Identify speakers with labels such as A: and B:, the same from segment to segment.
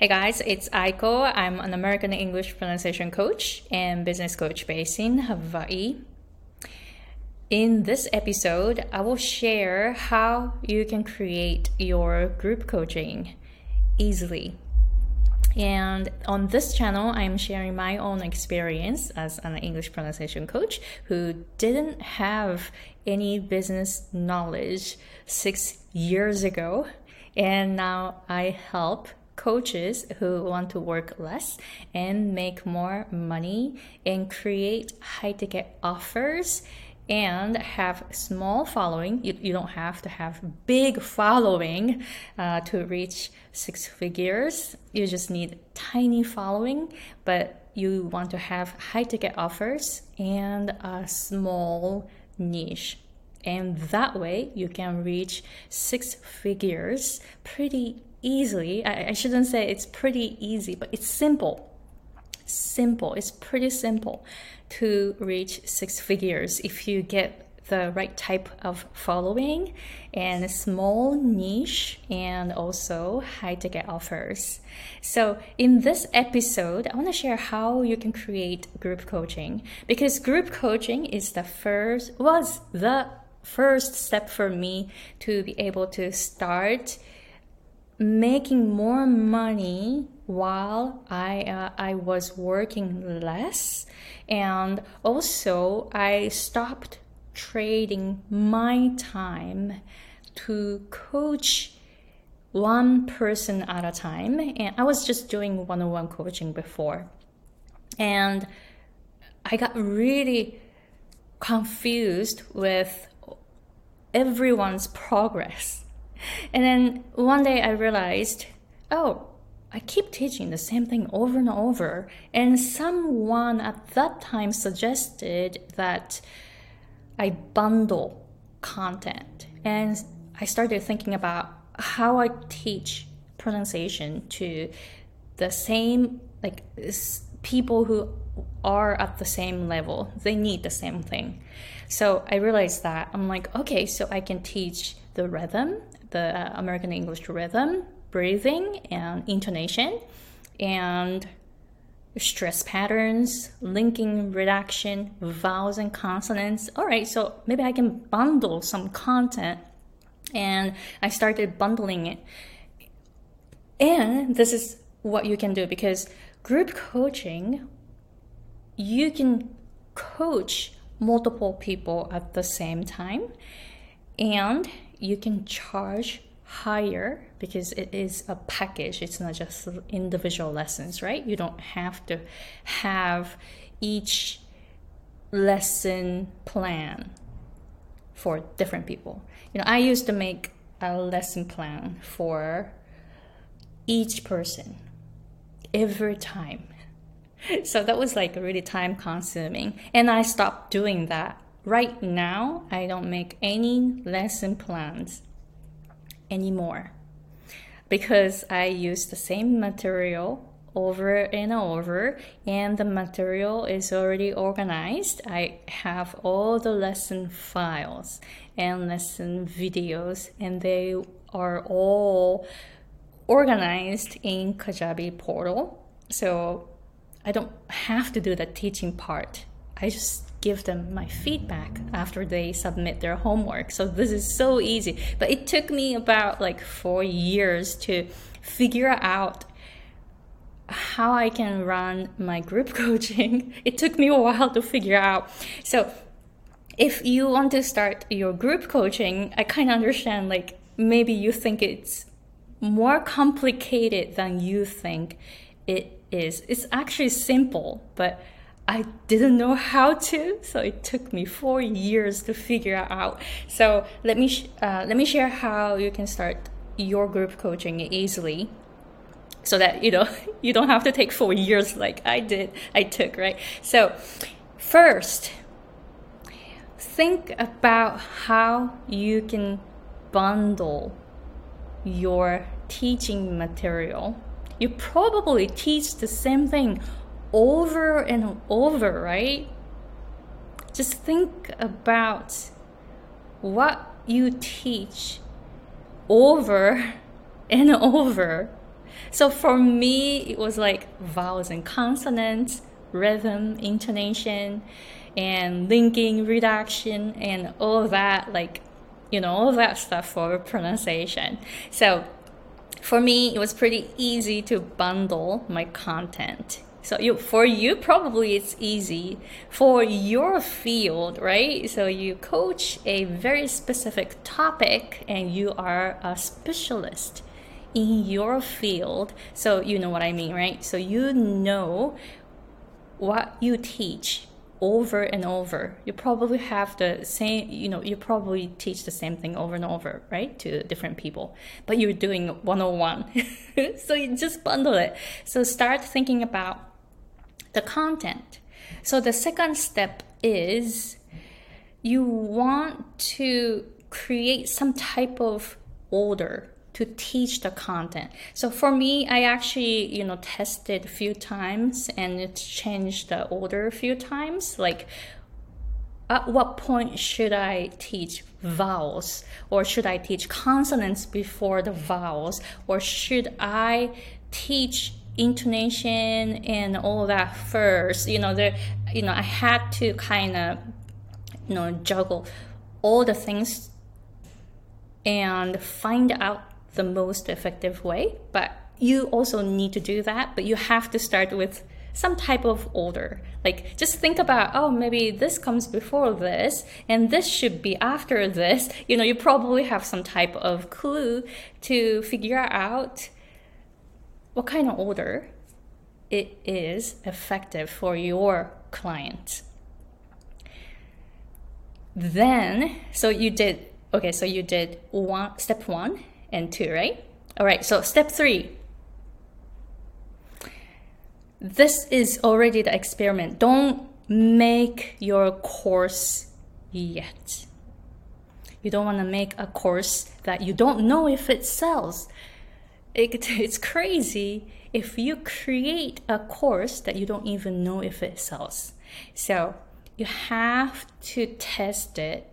A: Hey guys, it's Aiko. I'm an American English pronunciation coach and business coach based in Hawaii. In this episode, I will share how you can create your group coaching easily. And on this channel, I'm sharing my own experience as an English pronunciation coach who didn't have any business knowledge six years ago. And now I help coaches who want to work less and make more money and create high ticket offers and have small following. You, you don't have to have big following uh, to reach six figures. You just need tiny following but you want to have high ticket offers and a small niche. And that way you can reach six figures pretty easily. I, I shouldn't say it's pretty easy, but it's simple. Simple. It's pretty simple to reach six figures if you get the right type of following and a small niche and also high ticket offers. So, in this episode, I want to share how you can create group coaching because group coaching is the first was the first step for me to be able to start making more money while I uh, I was working less, and also I stopped trading my time to coach one person at a time, and I was just doing one-on-one coaching before, and I got really confused with everyone's progress and then one day I realized, oh, I keep teaching the same thing over and over. And someone at that time suggested that I bundle content. And I started thinking about how I teach pronunciation to the same, like, people who are at the same level. They need the same thing. So I realized that I'm like, okay, so I can teach the rhythm the American English rhythm, breathing, and intonation, and stress patterns, linking reduction, vowels and consonants. All right, so maybe I can bundle some content. And I started bundling it. And this is what you can do because group coaching, you can coach multiple people at the same time. And you can charge higher because it is a package. It's not just individual lessons right? You don't have to have each lesson plan for different people. You know i used to make a lesson plan for each person every time. So that was like really time consuming and i stopped doing that Right now, I don't make any lesson plans anymore because I use the same material over and over and the material is already organized. I have all the lesson files and lesson videos and they are all organized in Kajabi portal. So I don't have to do the teaching part. I just give them my feedback after they submit their homework. So this is so easy. But it took me about like four years to figure out how I can run my group coaching. It took me a while to figure out. So if you want to start your group coaching, I kind of understand like maybe you think it's more complicated than you think it is. It's actually simple, but I didn't know how to, so it took me four years to figure out. So let me sh- uh, let me share how you can start your group coaching easily, so that you know you don't have to take four years like I did. I took right. So first, think about how you can bundle your teaching material. You probably teach the same thing over and over, right? Just think about what you teach over and over. So for me, it was like vowels and consonants, rhythm, intonation, and linking, reduction, and all that, like, you know, all that stuff for pronunciation. So for me, it was pretty easy to bundle my content. So you, for you, probably it's easy. For your field, right? So you coach a very specific topic and you are a specialist in your field. So you know what I mean, right? So you know what you teach over and over. You probably have the same, you know, you probably teach the same thing over and over, right, to different people, but you're doing 101. so you just bundle it. So start thinking about the content. So the second step is you want to create some type of order to teach the content. So for me, I actually, you know, tested a few times and it changed the order a few times. Like, at what point should I teach vowels or should I teach consonants before the vowels or should I teach intonation and all that first you know there you know I had to kind of you know juggle all the things and find out the most effective way. But you also need to do that, but you have to start with some type of order. Like just think about, oh, maybe this comes before this and this should be after this. You know, you probably have some type of clue to figure out what kind of order it is effective for your client. Then, so you did, okay, so you did one, step one, and two, right? All right, so step three. This is already the experiment. Don't make your course yet. You don't want to make a course that you don't know if it sells. It, it's crazy if you create a course that you don't even know if it sells. So you have to test it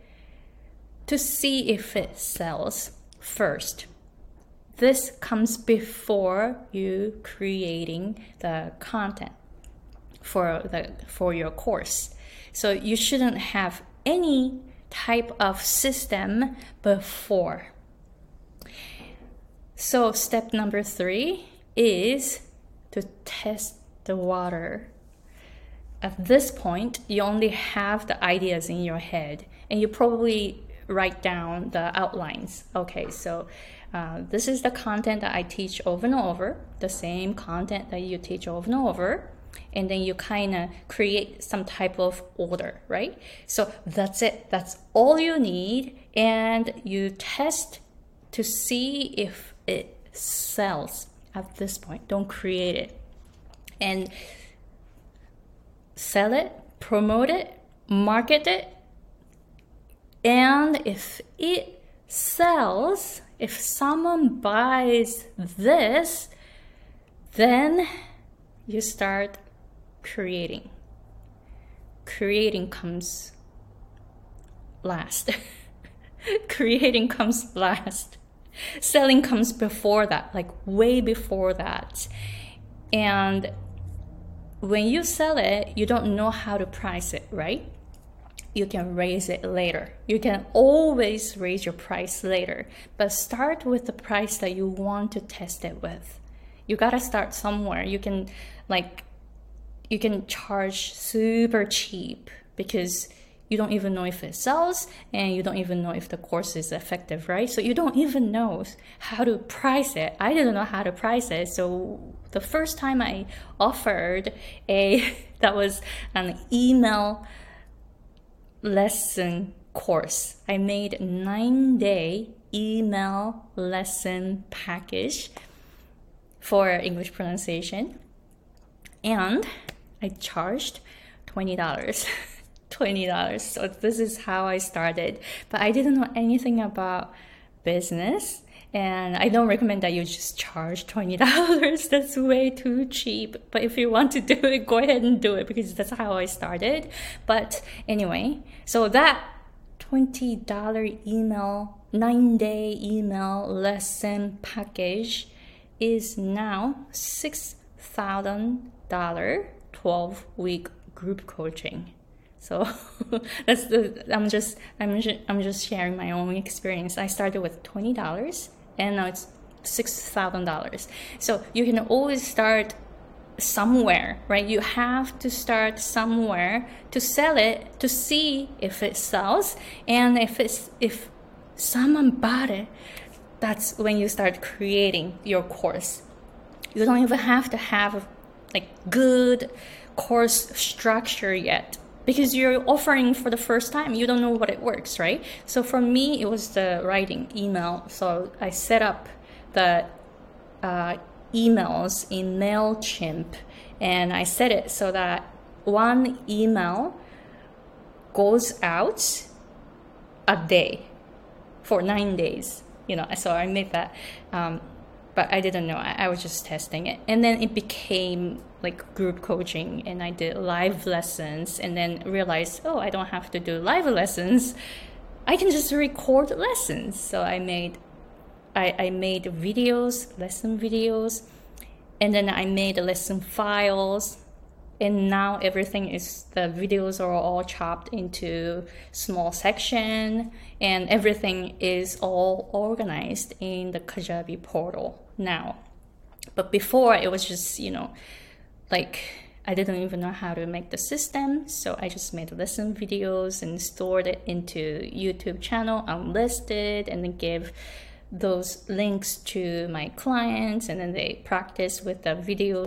A: to see if it sells first. This comes before you creating the content for the for your course. So you shouldn't have any type of system before. So step number 3 is to test the water. At this point, you only have the ideas in your head and you probably write down the outlines. Okay, so uh, this is the content that I teach over and over, the same content that you teach over and over. And then you kind of create some type of order, right? So that's it. That's all you need. And you test to see if it sells at this point. Don't create it. And sell it, promote it, market it, and if it sells, if someone buys this, then you start creating. Creating comes last. creating comes last. Selling comes before that, like way before that. And when you sell it, you don't know how to price it, right? you can raise it later. You can always raise your price later, but start with the price that you want to test it with. You gotta start somewhere. You can, like, you can charge super cheap because you don't even know if it sells and you don't even know if the course is effective, right? So you don't even know how to price it. I didn't know how to price it. So the first time I offered a, that was an email lesson course. I made nine day email lesson package for English pronunciation, and I charged twenty dollars. twenty dollars. So this is how I started, but I didn't know anything about business. And I don't recommend that you just charge $20. That's way too cheap. But if you want to do it, go ahead and do it because that's how I started. But anyway, so that $20 email, nine day email lesson package is now $6,000 12 week group coaching. So that's the I'm just I'm just, I'm just sharing my own experience. I started with $20 and now it's $6,000. So you can always start somewhere, right? You have to start somewhere to sell it to see if it sells and if it's if someone bought it, that's when you start creating your course. You don't even have to have like good course structure yet because you're offering for the first time you don't know what it works right? So for me it was the writing email. So i set up the uh, emails in mailchimp and i set it so that one email goes out a day for nine days you know so i made that um, but i didn't know. I, I was just testing it. And then it became like group coaching and i did live lessons and then realized oh i don't have to do live lessons. I can just record lessons. So i made i, I made videos lesson videos and then i made lesson files and now everything is the videos are all chopped into small section and everything is all organized in the kajabi portal now. But before it was just you know like I didn't even know how to make the system, so I just made lesson videos and stored it into YouTube channel unlisted and then give those links to my clients and then they practice with the videos